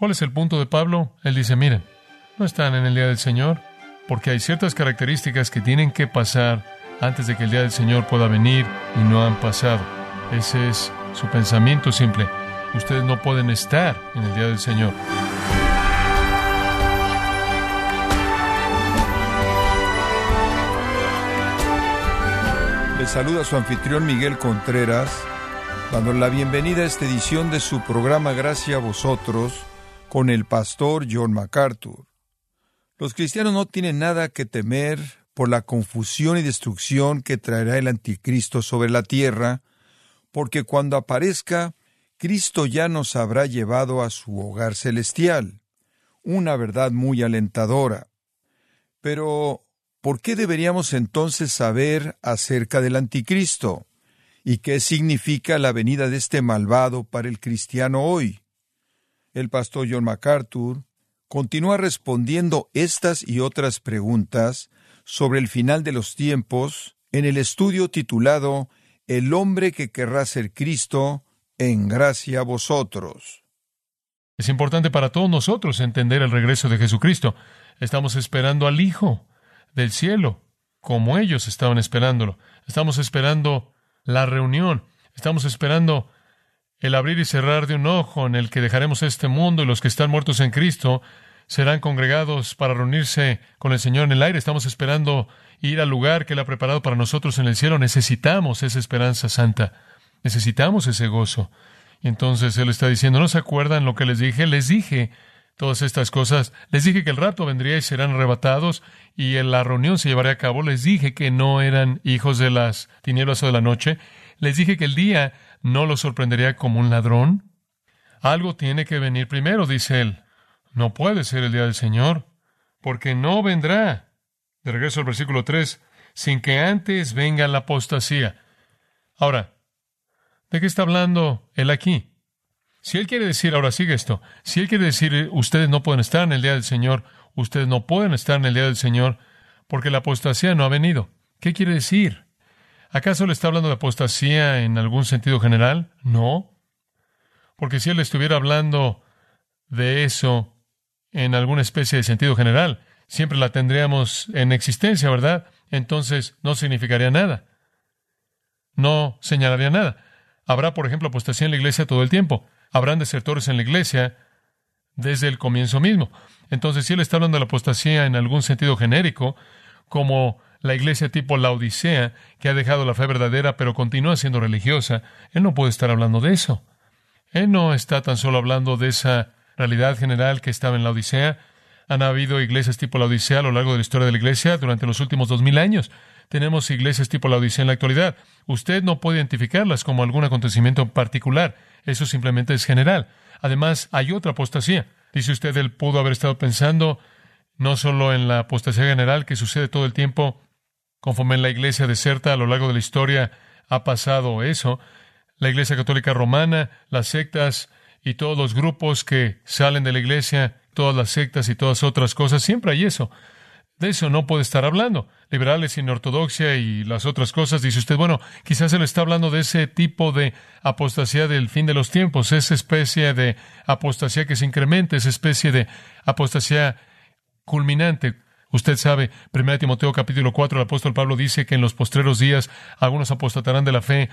¿Cuál es el punto de Pablo? Él dice, miren, no están en el día del Señor, porque hay ciertas características que tienen que pasar antes de que el día del Señor pueda venir y no han pasado. Ese es su pensamiento simple. Ustedes no pueden estar en el día del Señor. Le saluda su anfitrión Miguel Contreras, dando la bienvenida a esta edición de su programa Gracias a vosotros con el pastor John MacArthur. Los cristianos no tienen nada que temer por la confusión y destrucción que traerá el anticristo sobre la tierra, porque cuando aparezca, Cristo ya nos habrá llevado a su hogar celestial. Una verdad muy alentadora. Pero ¿Por qué deberíamos entonces saber acerca del anticristo? ¿Y qué significa la venida de este malvado para el cristiano hoy? El pastor John MacArthur continúa respondiendo estas y otras preguntas sobre el final de los tiempos en el estudio titulado El hombre que querrá ser Cristo, en gracia a vosotros. Es importante para todos nosotros entender el regreso de Jesucristo. Estamos esperando al Hijo del cielo, como ellos estaban esperándolo. Estamos esperando la reunión, estamos esperando el abrir y cerrar de un ojo en el que dejaremos este mundo y los que están muertos en Cristo serán congregados para reunirse con el Señor en el aire. Estamos esperando ir al lugar que Él ha preparado para nosotros en el cielo. Necesitamos esa esperanza santa. Necesitamos ese gozo. Y entonces Él está diciendo, ¿no se acuerdan lo que les dije? Les dije todas estas cosas. Les dije que el rato vendría y serán arrebatados y en la reunión se llevaría a cabo. Les dije que no eran hijos de las tinieblas o de la noche. Les dije que el día no los sorprendería como un ladrón. Algo tiene que venir primero, dice él. No puede ser el día del Señor, porque no vendrá. De regreso al versículo 3, sin que antes venga la apostasía. Ahora, ¿de qué está hablando él aquí? Si Él quiere decir, ahora sigue esto, si Él quiere decir, ustedes no pueden estar en el día del Señor, ustedes no pueden estar en el día del Señor, porque la apostasía no ha venido. ¿Qué quiere decir? ¿Acaso le está hablando de apostasía en algún sentido general? No. Porque si Él estuviera hablando de eso en alguna especie de sentido general, siempre la tendríamos en existencia, ¿verdad? Entonces no significaría nada. No señalaría nada. Habrá, por ejemplo, apostasía en la iglesia todo el tiempo habrán desertores en la iglesia desde el comienzo mismo. Entonces, si él está hablando de la apostasía en algún sentido genérico, como la iglesia tipo la Odisea, que ha dejado la fe verdadera pero continúa siendo religiosa, él no puede estar hablando de eso. Él no está tan solo hablando de esa realidad general que estaba en la Odisea. Han habido iglesias tipo la Odisea a lo largo de la historia de la iglesia durante los últimos dos mil años. Tenemos iglesias tipo la Odisea en la actualidad. Usted no puede identificarlas como algún acontecimiento particular. Eso simplemente es general. Además, hay otra apostasía. Dice usted, él pudo haber estado pensando no solo en la apostasía general que sucede todo el tiempo, conforme en la iglesia deserta a lo largo de la historia ha pasado eso, la iglesia católica romana, las sectas y todos los grupos que salen de la iglesia, todas las sectas y todas otras cosas, siempre hay eso. De eso no puede estar hablando. Liberales sin ortodoxia y las otras cosas. Dice usted, bueno, quizás él está hablando de ese tipo de apostasía del fin de los tiempos, esa especie de apostasía que se incrementa, esa especie de apostasía culminante. Usted sabe, 1 Timoteo capítulo 4, el apóstol Pablo dice que en los postreros días algunos apostatarán de la fe,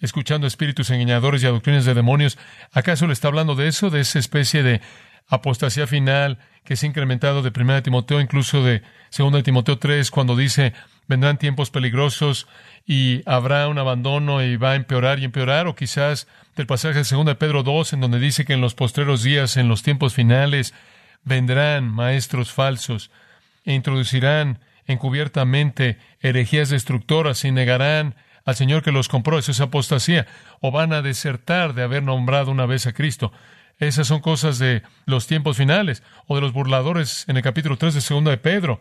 escuchando espíritus engañadores y a doctrinas de demonios. ¿Acaso le está hablando de eso, de esa especie de apostasía final que se ha incrementado de 1 Timoteo, incluso de 2 Timoteo 3, cuando dice, vendrán tiempos peligrosos y habrá un abandono y va a empeorar y empeorar, o quizás del pasaje de 2 de Pedro 2, en donde dice que en los postreros días, en los tiempos finales, vendrán maestros falsos e introducirán encubiertamente herejías destructoras y negarán al Señor que los compró, eso es apostasía, o van a desertar de haber nombrado una vez a Cristo. Esas son cosas de los tiempos finales o de los burladores en el capítulo 3 de Segunda de Pedro.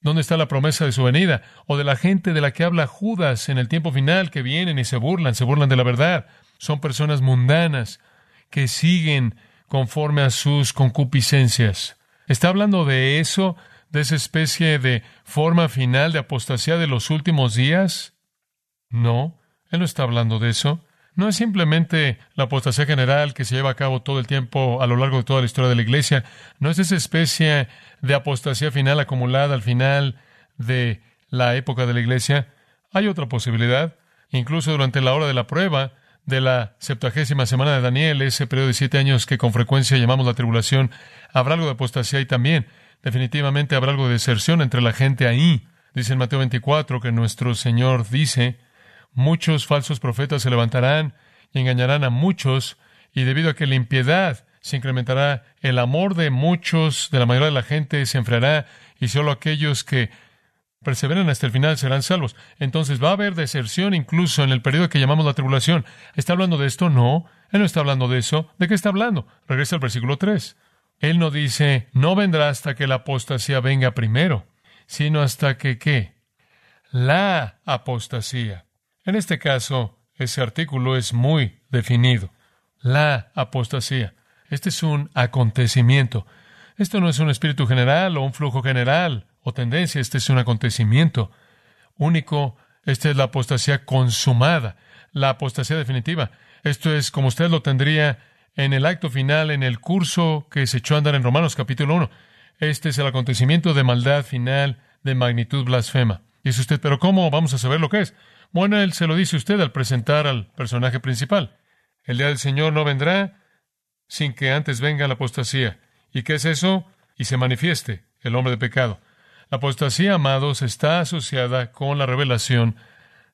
¿Dónde está la promesa de su venida? O de la gente de la que habla Judas en el tiempo final que vienen y se burlan, se burlan de la verdad. Son personas mundanas que siguen conforme a sus concupiscencias. ¿Está hablando de eso, de esa especie de forma final de apostasía de los últimos días? No, él no está hablando de eso. no es simplemente la apostasía general que se lleva a cabo todo el tiempo a lo largo de toda la historia de la iglesia, no es esa especie de apostasía final acumulada al final de la época de la iglesia. Hay otra posibilidad, incluso durante la hora de la prueba de la septuagésima semana de Daniel, ese periodo de siete años que con frecuencia llamamos la tribulación, habrá algo de apostasía y también. Definitivamente habrá algo de deserción entre la gente ahí. Dice en Mateo 24 que nuestro Señor dice, muchos falsos profetas se levantarán y engañarán a muchos, y debido a que la impiedad se incrementará, el amor de muchos, de la mayoría de la gente, se enfriará, y solo aquellos que perseveren hasta el final serán salvos. Entonces va a haber deserción incluso en el periodo que llamamos la tribulación. ¿Está hablando de esto? No, él no está hablando de eso. ¿De qué está hablando? Regresa al versículo 3. Él no dice, no vendrá hasta que la apostasía venga primero, sino hasta que qué? La apostasía. En este caso, ese artículo es muy definido. La apostasía. Este es un acontecimiento. Esto no es un espíritu general o un flujo general o tendencia. Este es un acontecimiento único. Esta es la apostasía consumada, la apostasía definitiva. Esto es como usted lo tendría en el acto final, en el curso que se echó a andar en Romanos capítulo 1. Este es el acontecimiento de maldad final de magnitud blasfema. Dice usted, pero ¿cómo vamos a saber lo que es? Bueno, él se lo dice usted al presentar al personaje principal. El día del Señor no vendrá sin que antes venga la apostasía. ¿Y qué es eso? Y se manifieste el hombre de pecado. La apostasía, amados, está asociada con la revelación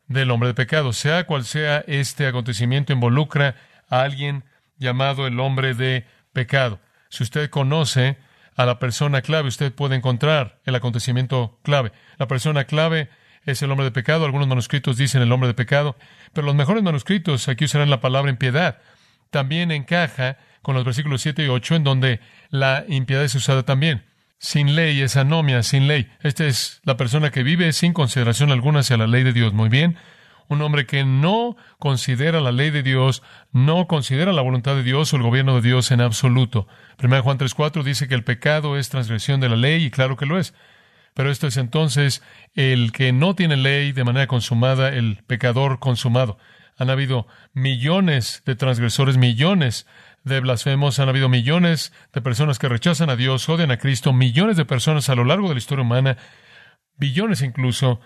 del hombre de pecado. Sea cual sea este acontecimiento, involucra a alguien llamado el hombre de pecado. Si usted conoce a la persona clave, usted puede encontrar el acontecimiento clave. La persona clave es el hombre de pecado. Algunos manuscritos dicen el hombre de pecado, pero los mejores manuscritos aquí usarán la palabra impiedad. También encaja con los versículos 7 y 8, en donde la impiedad es usada también. Sin ley es anomia, sin ley. Esta es la persona que vive sin consideración alguna hacia la ley de Dios. Muy bien un hombre que no considera la ley de Dios, no considera la voluntad de Dios o el gobierno de Dios en absoluto. 1 Juan 3.4 dice que el pecado es transgresión de la ley y claro que lo es. Pero esto es entonces el que no tiene ley de manera consumada, el pecador consumado. Han habido millones de transgresores, millones de blasfemos, han habido millones de personas que rechazan a Dios, odian a Cristo, millones de personas a lo largo de la historia humana, billones incluso,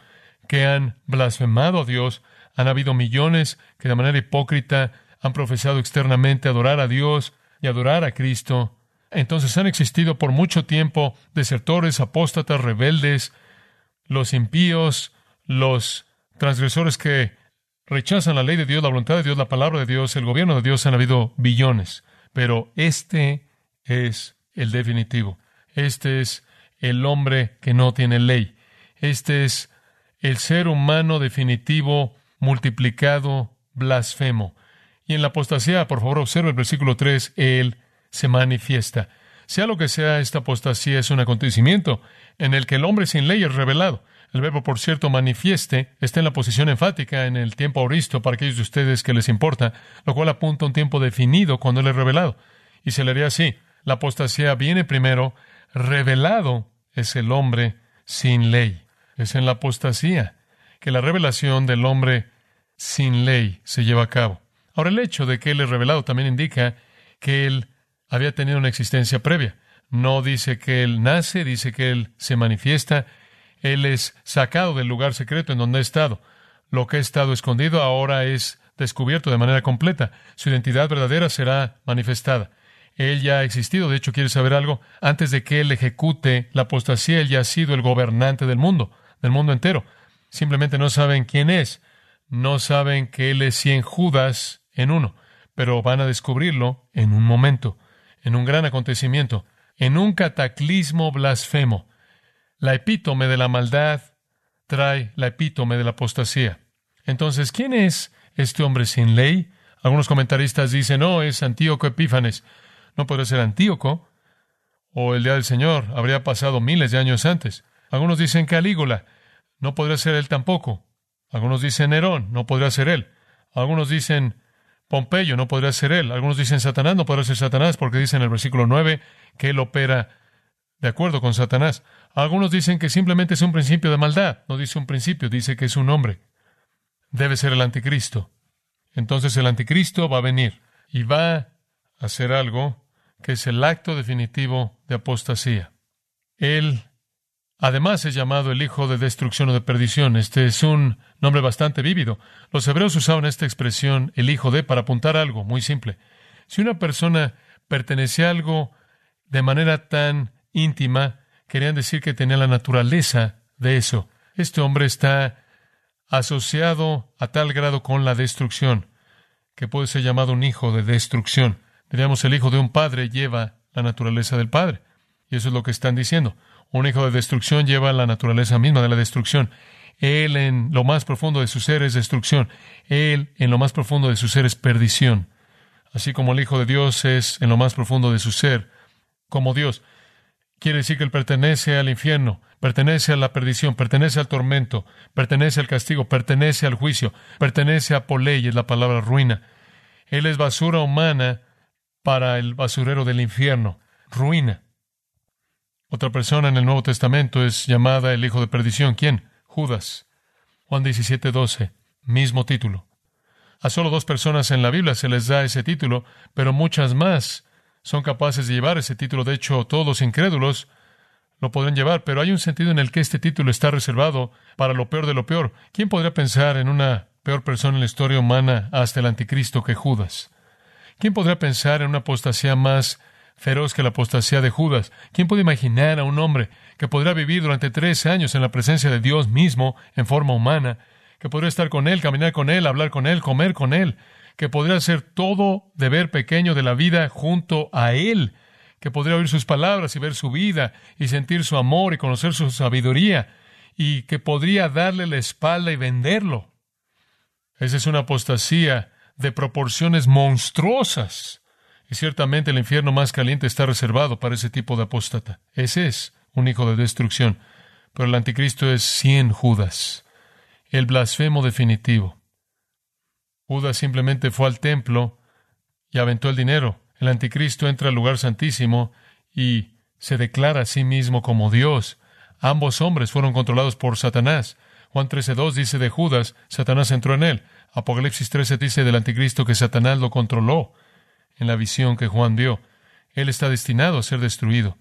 que han blasfemado a Dios, han habido millones que de manera hipócrita han profesado externamente adorar a Dios y adorar a Cristo. Entonces han existido por mucho tiempo desertores, apóstatas, rebeldes, los impíos, los transgresores que rechazan la ley de Dios, la voluntad de Dios, la palabra de Dios, el gobierno de Dios, han habido billones. Pero este es el definitivo. Este es el hombre que no tiene ley. Este es el ser humano definitivo multiplicado blasfemo. Y en la apostasía, por favor, observe el versículo 3, Él se manifiesta. Sea lo que sea, esta apostasía es un acontecimiento en el que el hombre sin ley es revelado. El verbo, por cierto, manifieste, está en la posición enfática en el tiempo auristo para aquellos de ustedes que les importa, lo cual apunta a un tiempo definido cuando Él es revelado. Y se le haría así. La apostasía viene primero, revelado es el hombre sin ley. Es en la apostasía que la revelación del hombre sin ley se lleva a cabo. Ahora, el hecho de que Él es revelado también indica que Él había tenido una existencia previa. No dice que Él nace, dice que Él se manifiesta. Él es sacado del lugar secreto en donde ha estado. Lo que ha estado escondido ahora es descubierto de manera completa. Su identidad verdadera será manifestada. Él ya ha existido. De hecho, ¿quiere saber algo? Antes de que Él ejecute la apostasía, Él ya ha sido el gobernante del mundo, del mundo entero. Simplemente no saben quién es no saben que Él es cien Judas en uno, pero van a descubrirlo en un momento, en un gran acontecimiento, en un cataclismo blasfemo. La epítome de la maldad trae la epítome de la apostasía. Entonces, ¿quién es este hombre sin ley? Algunos comentaristas dicen, no, es Antíoco Epífanes. No podría ser Antíoco, o el día del Señor habría pasado miles de años antes. Algunos dicen Calígula. No podría ser él tampoco. Algunos dicen Nerón, no podría ser él. Algunos dicen Pompeyo, no podría ser él. Algunos dicen Satanás, no podría ser Satanás, porque dice en el versículo 9 que él opera de acuerdo con Satanás. Algunos dicen que simplemente es un principio de maldad. No dice un principio, dice que es un hombre. Debe ser el anticristo. Entonces el anticristo va a venir y va a hacer algo que es el acto definitivo de apostasía. Él, además, es llamado el hijo de destrucción o de perdición. Este es un nombre bastante vívido. Los hebreos usaban esta expresión, el hijo de, para apuntar algo muy simple. Si una persona pertenecía a algo de manera tan íntima, querían decir que tenía la naturaleza de eso. Este hombre está asociado a tal grado con la destrucción que puede ser llamado un hijo de destrucción. Diríamos, el hijo de un padre lleva la naturaleza del padre. Y eso es lo que están diciendo. Un hijo de destrucción lleva la naturaleza misma de la destrucción. Él en lo más profundo de su ser es destrucción. Él en lo más profundo de su ser es perdición. Así como el Hijo de Dios es en lo más profundo de su ser como Dios. Quiere decir que Él pertenece al infierno, pertenece a la perdición, pertenece al tormento, pertenece al castigo, pertenece al juicio, pertenece a poley, es la palabra ruina. Él es basura humana para el basurero del infierno, ruina. Otra persona en el Nuevo Testamento es llamada el hijo de perdición. ¿Quién? Judas. Juan 17, 12. Mismo título. A solo dos personas en la Biblia se les da ese título, pero muchas más son capaces de llevar ese título. De hecho, todos los incrédulos lo podrán llevar, pero hay un sentido en el que este título está reservado para lo peor de lo peor. ¿Quién podría pensar en una peor persona en la historia humana hasta el anticristo que Judas? ¿Quién podría pensar en una apostasía más feroz que la apostasía de Judas? ¿Quién puede imaginar a un hombre que podrá vivir durante tres años en la presencia de Dios mismo en forma humana, que podría estar con él, caminar con él, hablar con él, comer con él, que podría hacer todo deber pequeño de la vida junto a Él, que podría oír sus palabras y ver su vida y sentir su amor y conocer su sabiduría, y que podría darle la espalda y venderlo. Esa es una apostasía de proporciones monstruosas. Y ciertamente el infierno más caliente está reservado para ese tipo de apóstata. Ese es un hijo de destrucción. Pero el anticristo es cien Judas, el blasfemo definitivo. Judas simplemente fue al templo y aventó el dinero. El anticristo entra al lugar santísimo y se declara a sí mismo como Dios. Ambos hombres fueron controlados por Satanás. Juan 13.2 dice de Judas, Satanás entró en él. Apocalipsis 13 dice del anticristo que Satanás lo controló en la visión que Juan vio. Él está destinado a ser destruido.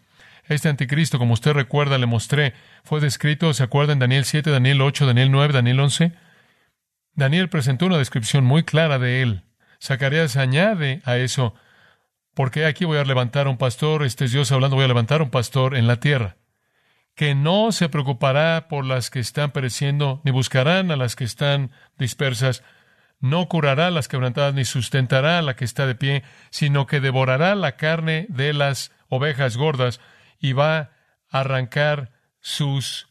Este anticristo, como usted recuerda, le mostré, fue descrito, ¿se acuerda en Daniel 7, Daniel 8, Daniel 9, Daniel 11? Daniel presentó una descripción muy clara de él. Zacarías añade a eso, porque aquí voy a levantar un pastor, este es Dios hablando, voy a levantar un pastor en la tierra, que no se preocupará por las que están pereciendo, ni buscarán a las que están dispersas, no curará las quebrantadas, ni sustentará a la que está de pie, sino que devorará la carne de las ovejas gordas y va a arrancar sus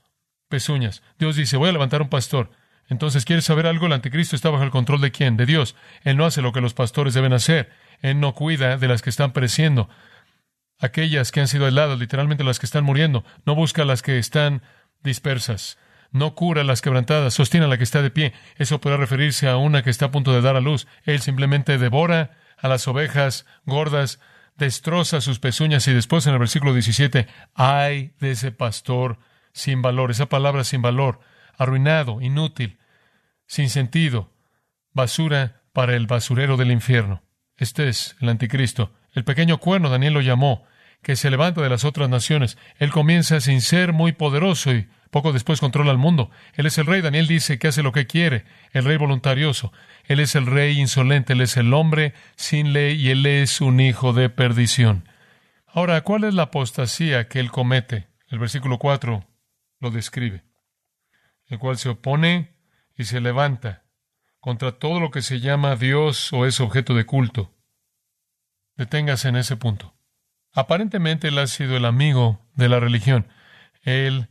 pezuñas. Dios dice, voy a levantar un pastor. Entonces, ¿quieres saber algo? El anticristo está bajo el control de quién? De Dios. Él no hace lo que los pastores deben hacer. Él no cuida de las que están pereciendo. Aquellas que han sido aisladas, literalmente las que están muriendo. No busca las que están dispersas. No cura las quebrantadas. Sostiene a la que está de pie. Eso puede referirse a una que está a punto de dar a luz. Él simplemente devora a las ovejas gordas, destroza sus pezuñas y después en el versículo 17, ay de ese pastor sin valor. Esa palabra sin valor, arruinado, inútil sin sentido, basura para el basurero del infierno. Este es el anticristo. El pequeño cuerno, Daniel lo llamó, que se levanta de las otras naciones. Él comienza sin ser muy poderoso y poco después controla el mundo. Él es el rey. Daniel dice que hace lo que quiere, el rey voluntarioso. Él es el rey insolente, él es el hombre sin ley y él es un hijo de perdición. Ahora, ¿cuál es la apostasía que él comete? El versículo 4 lo describe. El cual se opone y se levanta contra todo lo que se llama Dios o es objeto de culto. Deténgase en ese punto. Aparentemente él ha sido el amigo de la religión. Él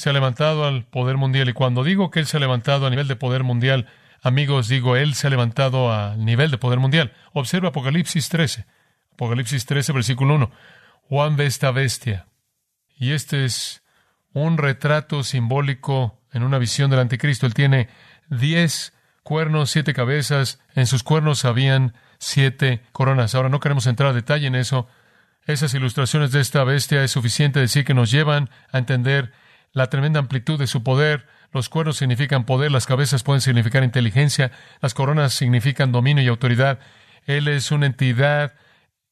se ha levantado al poder mundial y cuando digo que él se ha levantado a nivel de poder mundial, amigos, digo, él se ha levantado a nivel de poder mundial. Observa Apocalipsis 13. Apocalipsis 13, versículo 1. Juan ve esta bestia. Y este es un retrato simbólico en una visión del anticristo. Él tiene diez cuernos, siete cabezas, en sus cuernos habían siete coronas. Ahora no queremos entrar a detalle en eso. Esas ilustraciones de esta bestia es suficiente decir que nos llevan a entender la tremenda amplitud de su poder, Los cuernos significan poder, las cabezas pueden significar inteligencia, las coronas significan dominio y autoridad. Él es una entidad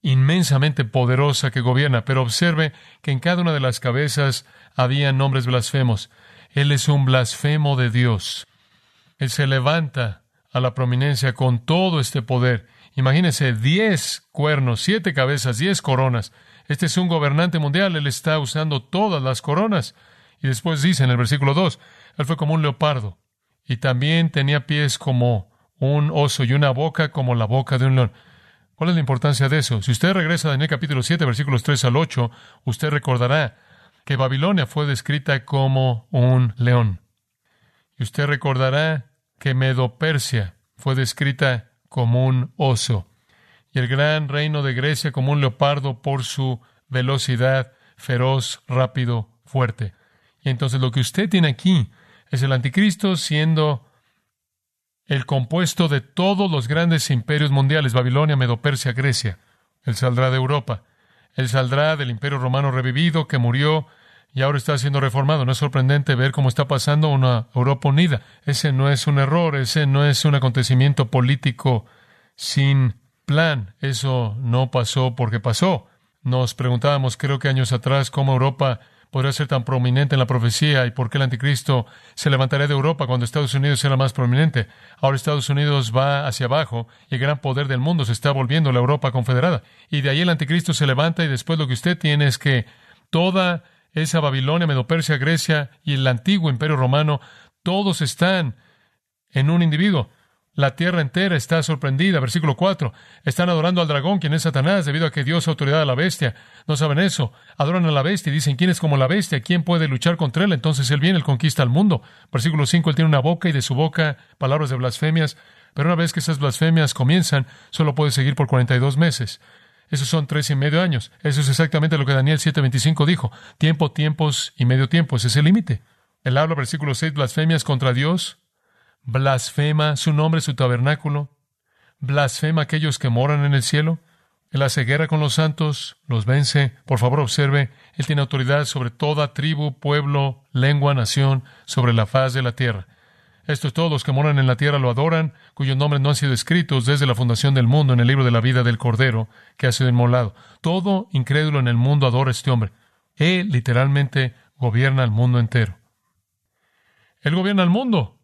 inmensamente poderosa que gobierna, pero observe que en cada una de las cabezas había nombres blasfemos. Él es un blasfemo de Dios. Él se levanta a la prominencia con todo este poder. Imagínense, diez cuernos, siete cabezas, diez coronas. Este es un gobernante mundial, él está usando todas las coronas. Y después dice en el versículo 2, él fue como un leopardo, y también tenía pies como un oso y una boca como la boca de un león. ¿Cuál es la importancia de eso? Si usted regresa a Daniel capítulo 7, versículos 3 al 8, usted recordará que Babilonia fue descrita como un león. Y usted recordará que Medo-Persia fue descrita como un oso. Y el gran reino de Grecia como un leopardo por su velocidad, feroz, rápido, fuerte. Y entonces lo que usted tiene aquí es el anticristo siendo el compuesto de todos los grandes imperios mundiales, Babilonia, Medo-Persia, Grecia. Él saldrá de Europa. Él saldrá del imperio romano revivido que murió y ahora está siendo reformado. No es sorprendente ver cómo está pasando una Europa unida. Ese no es un error, ese no es un acontecimiento político sin plan. Eso no pasó porque pasó. Nos preguntábamos, creo que años atrás, cómo Europa podría ser tan prominente en la profecía y por qué el anticristo se levantaría de Europa cuando Estados Unidos era más prominente. Ahora Estados Unidos va hacia abajo y el gran poder del mundo se está volviendo la Europa confederada. Y de ahí el anticristo se levanta y después lo que usted tiene es que toda esa Babilonia, Medopersia, Grecia y el antiguo imperio romano, todos están en un individuo. La tierra entera está sorprendida. Versículo 4. Están adorando al dragón, quien es Satanás, debido a que Dios autoridad a la bestia. No saben eso. Adoran a la bestia y dicen, ¿quién es como la bestia? ¿Quién puede luchar contra él? Entonces él viene, él conquista al mundo. Versículo 5. Él tiene una boca y de su boca palabras de blasfemias. Pero una vez que esas blasfemias comienzan, solo puede seguir por 42 meses. Esos son tres y medio años. Eso es exactamente lo que Daniel 7:25 dijo. Tiempo, tiempos y medio tiempo. Ese es el límite. Él habla, versículo 6, blasfemias contra Dios, blasfema su nombre, su tabernáculo, blasfema aquellos que moran en el cielo. Él hace guerra con los santos, los vence. Por favor, observe, Él tiene autoridad sobre toda tribu, pueblo, lengua, nación, sobre la faz de la tierra. Estos todos los que moran en la tierra lo adoran, cuyos nombres no han sido escritos desde la fundación del mundo en el libro de la vida del Cordero que ha sido inmolado. Todo incrédulo en el mundo adora a este hombre. Él literalmente gobierna el mundo entero. Él gobierna el mundo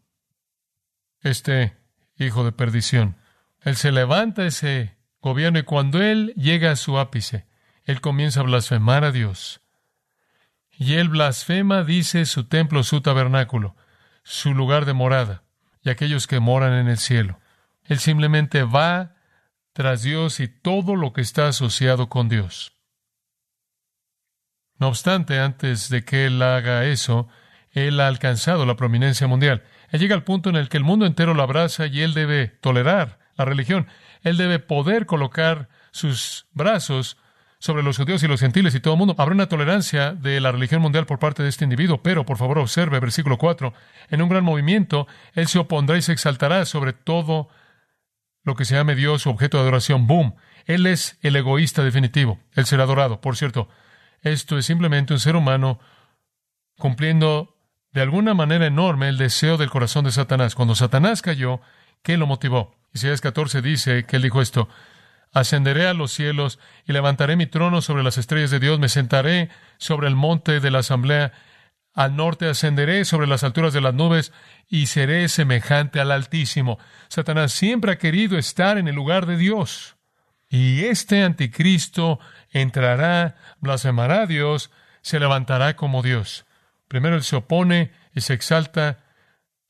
este hijo de perdición. Él se levanta ese gobierno y cuando él llega a su ápice, él comienza a blasfemar a Dios. Y él blasfema, dice, su templo, su tabernáculo, su lugar de morada, y aquellos que moran en el cielo. Él simplemente va tras Dios y todo lo que está asociado con Dios. No obstante, antes de que él haga eso, él ha alcanzado la prominencia mundial. Él llega al punto en el que el mundo entero lo abraza y él debe tolerar la religión. Él debe poder colocar sus brazos sobre los judíos y los gentiles y todo el mundo. Habrá una tolerancia de la religión mundial por parte de este individuo, pero por favor observe versículo 4. En un gran movimiento, él se opondrá y se exaltará sobre todo lo que se llame Dios objeto de adoración. Boom. Él es el egoísta definitivo. Él será adorado. Por cierto, esto es simplemente un ser humano cumpliendo de alguna manera enorme el deseo del corazón de Satanás. Cuando Satanás cayó, ¿qué lo motivó? Isaías 14 dice que él dijo esto, ascenderé a los cielos y levantaré mi trono sobre las estrellas de Dios, me sentaré sobre el monte de la asamblea, al norte ascenderé sobre las alturas de las nubes y seré semejante al Altísimo. Satanás siempre ha querido estar en el lugar de Dios. Y este anticristo entrará, blasfemará a Dios, se levantará como Dios. Primero él se opone y se exalta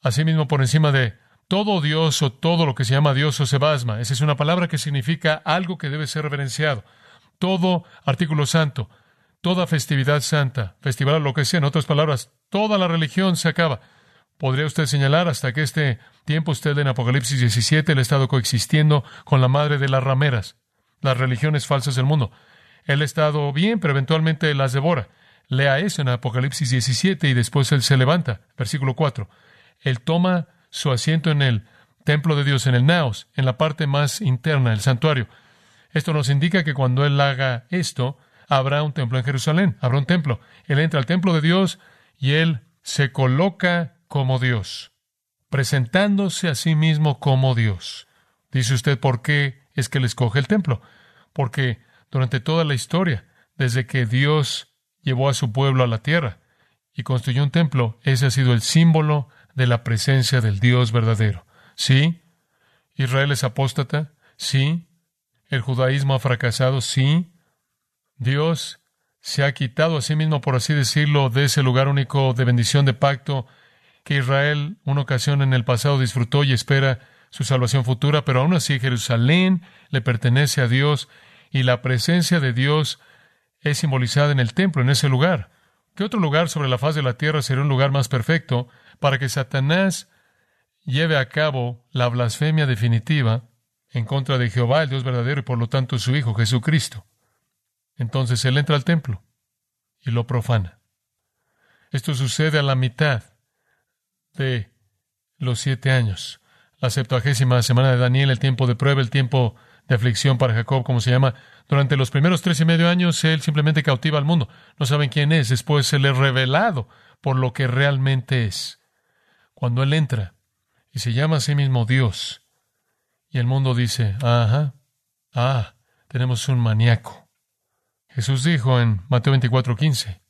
a sí mismo por encima de todo Dios o todo lo que se llama Dios o sebasma. Esa es una palabra que significa algo que debe ser reverenciado. Todo artículo santo, toda festividad santa, festival lo que sea, en otras palabras, toda la religión se acaba. Podría usted señalar hasta que este tiempo usted en Apocalipsis 17 el ha estado coexistiendo con la madre de las rameras, las religiones falsas del mundo. Él ha estado bien, pero eventualmente las devora. Lea eso en Apocalipsis 17 y después él se levanta. Versículo 4. Él toma su asiento en el templo de Dios, en el naos, en la parte más interna, el santuario. Esto nos indica que cuando él haga esto, habrá un templo en Jerusalén, habrá un templo. Él entra al templo de Dios y él se coloca como Dios, presentándose a sí mismo como Dios. Dice usted, ¿por qué es que le escoge el templo? Porque durante toda la historia, desde que Dios llevó a su pueblo a la tierra y construyó un templo, ese ha sido el símbolo de la presencia del Dios verdadero. Sí, Israel es apóstata, sí, el judaísmo ha fracasado, sí, Dios se ha quitado a sí mismo, por así decirlo, de ese lugar único de bendición de pacto que Israel una ocasión en el pasado disfrutó y espera su salvación futura, pero aún así Jerusalén le pertenece a Dios y la presencia de Dios es simbolizada en el templo, en ese lugar. ¿Qué otro lugar sobre la faz de la tierra sería un lugar más perfecto para que Satanás lleve a cabo la blasfemia definitiva en contra de Jehová, el Dios verdadero, y por lo tanto su Hijo Jesucristo? Entonces él entra al templo y lo profana. Esto sucede a la mitad de los siete años. La septuagésima semana de Daniel, el tiempo de prueba, el tiempo de aflicción para Jacob, como se llama. Durante los primeros tres y medio años, él simplemente cautiva al mundo. No saben quién es. Después se le es revelado por lo que realmente es. Cuando él entra y se llama a sí mismo Dios, y el mundo dice, ajá, ah, tenemos un maníaco. Jesús dijo en Mateo 24:15,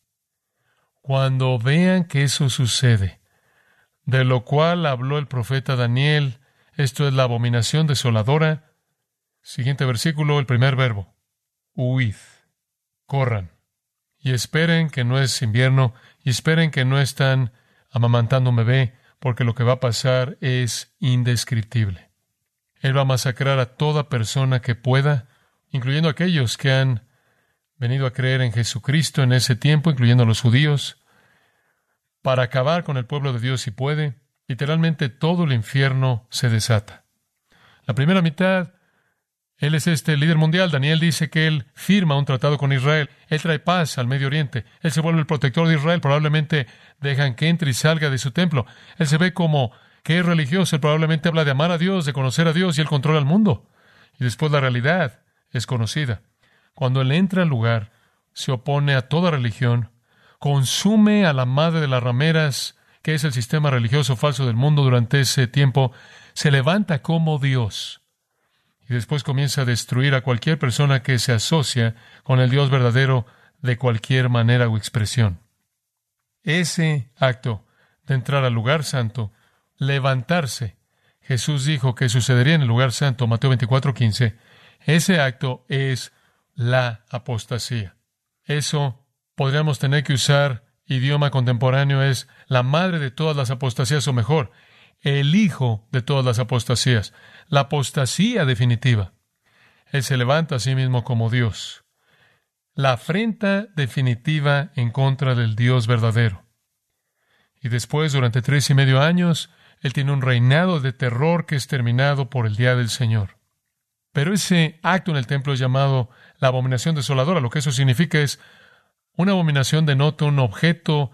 Cuando vean que eso sucede, de lo cual habló el profeta Daniel, esto es la abominación desoladora. Siguiente versículo, el primer verbo, huid, corran, y esperen que no es invierno, y esperen que no están amamantando un bebé, porque lo que va a pasar es indescriptible. Él va a masacrar a toda persona que pueda, incluyendo aquellos que han venido a creer en Jesucristo en ese tiempo, incluyendo a los judíos, para acabar con el pueblo de Dios si puede. Literalmente todo el infierno se desata. La primera mitad, él es este líder mundial. Daniel dice que él firma un tratado con Israel. Él trae paz al Medio Oriente. Él se vuelve el protector de Israel. Probablemente dejan que entre y salga de su templo. Él se ve como que es religioso. Él probablemente habla de amar a Dios, de conocer a Dios y él controla el mundo. Y después la realidad es conocida. Cuando él entra al lugar, se opone a toda religión, consume a la madre de las rameras, que es el sistema religioso falso del mundo durante ese tiempo, se levanta como Dios y después comienza a destruir a cualquier persona que se asocia con el Dios verdadero de cualquier manera o expresión. Ese acto de entrar al lugar santo, levantarse, Jesús dijo que sucedería en el lugar santo, Mateo 24:15, ese acto es la apostasía. Eso podríamos tener que usar idioma contemporáneo es la madre de todas las apostasías o mejor, el hijo de todas las apostasías, la apostasía definitiva. Él se levanta a sí mismo como Dios. La afrenta definitiva en contra del Dios verdadero. Y después, durante tres y medio años, él tiene un reinado de terror que es terminado por el día del Señor. Pero ese acto en el templo es llamado la abominación desoladora. Lo que eso significa es una abominación denota un objeto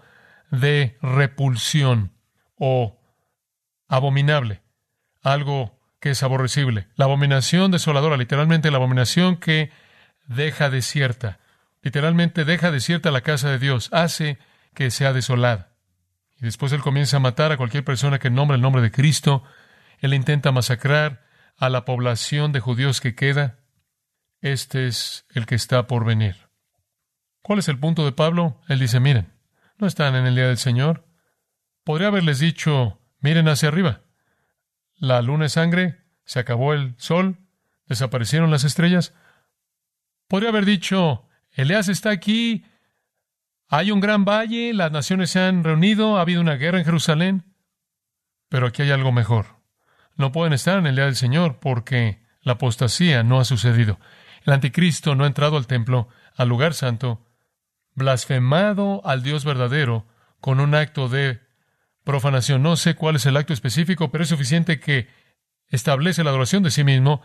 de repulsión o abominable, algo que es aborrecible. La abominación desoladora, literalmente la abominación que deja desierta, literalmente deja desierta la casa de Dios, hace que sea desolada. Y después él comienza a matar a cualquier persona que nombra el nombre de Cristo, él intenta masacrar, a la población de judíos que queda, este es el que está por venir. ¿Cuál es el punto de Pablo? Él dice, miren, no están en el día del Señor. Podría haberles dicho, miren hacia arriba. La luna es sangre, se acabó el sol, desaparecieron las estrellas. Podría haber dicho, Elías está aquí, hay un gran valle, las naciones se han reunido, ha habido una guerra en Jerusalén. Pero aquí hay algo mejor no pueden estar en el día del Señor porque la apostasía no ha sucedido. El anticristo no ha entrado al templo, al lugar santo, blasfemado al Dios verdadero con un acto de profanación. No sé cuál es el acto específico, pero es suficiente que establece la adoración de sí mismo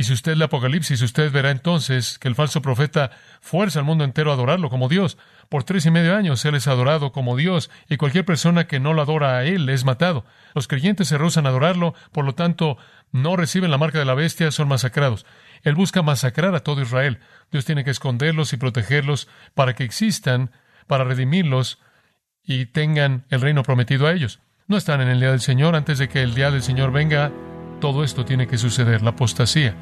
y si usted lee Apocalipsis, usted verá entonces que el falso profeta fuerza al mundo entero a adorarlo como Dios. Por tres y medio años él es adorado como Dios y cualquier persona que no lo adora a él es matado. Los creyentes se rehusan a adorarlo, por lo tanto no reciben la marca de la bestia, son masacrados. Él busca masacrar a todo Israel. Dios tiene que esconderlos y protegerlos para que existan, para redimirlos y tengan el reino prometido a ellos. no están en el día del Señor. Antes de que el día del Señor venga, todo esto tiene que suceder, la apostasía,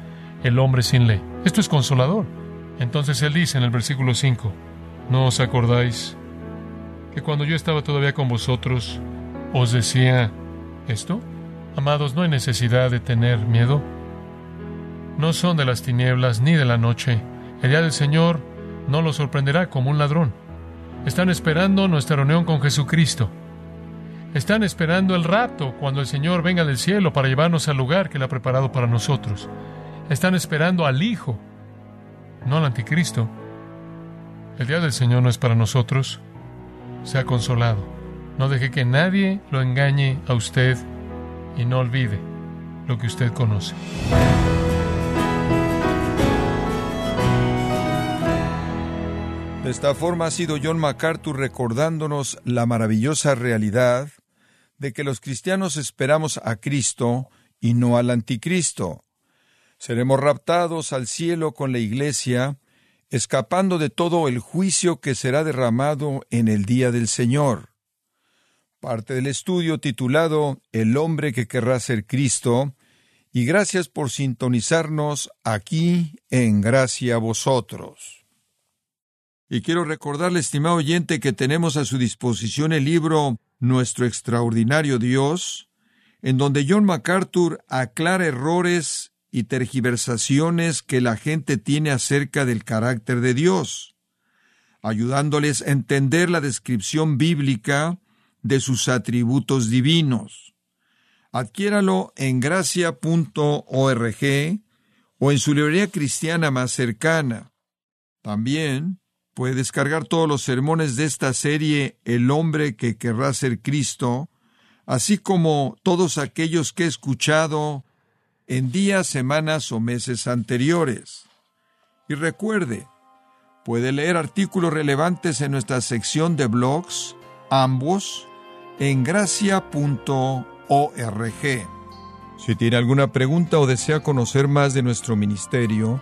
el hombre sin ley. Esto es consolador. Entonces él dice en el versículo 5, ¿no os acordáis que cuando yo estaba todavía con vosotros, os decía esto? Amados, no hay necesidad de tener miedo. No son de las tinieblas ni de la noche. El día del Señor no los sorprenderá como un ladrón. Están esperando nuestra reunión con Jesucristo. Están esperando el rapto cuando el Señor venga del cielo para llevarnos al lugar que Él ha preparado para nosotros. Están esperando al Hijo, no al Anticristo. El día del Señor no es para nosotros. Sea consolado. No deje que nadie lo engañe a usted y no olvide lo que usted conoce. De esta forma ha sido John MacArthur recordándonos la maravillosa realidad de que los cristianos esperamos a Cristo y no al anticristo. Seremos raptados al cielo con la iglesia, escapando de todo el juicio que será derramado en el día del Señor. Parte del estudio titulado El hombre que querrá ser Cristo, y gracias por sintonizarnos aquí en Gracia a vosotros. Y quiero recordarle, estimado oyente, que tenemos a su disposición el libro Nuestro extraordinario Dios, en donde John MacArthur aclara errores y tergiversaciones que la gente tiene acerca del carácter de Dios, ayudándoles a entender la descripción bíblica de sus atributos divinos. Adquiéralo en gracia.org o en su librería cristiana más cercana. También Puede descargar todos los sermones de esta serie El hombre que querrá ser Cristo, así como todos aquellos que he escuchado en días, semanas o meses anteriores. Y recuerde, puede leer artículos relevantes en nuestra sección de blogs, ambos, en gracia.org. Si tiene alguna pregunta o desea conocer más de nuestro ministerio,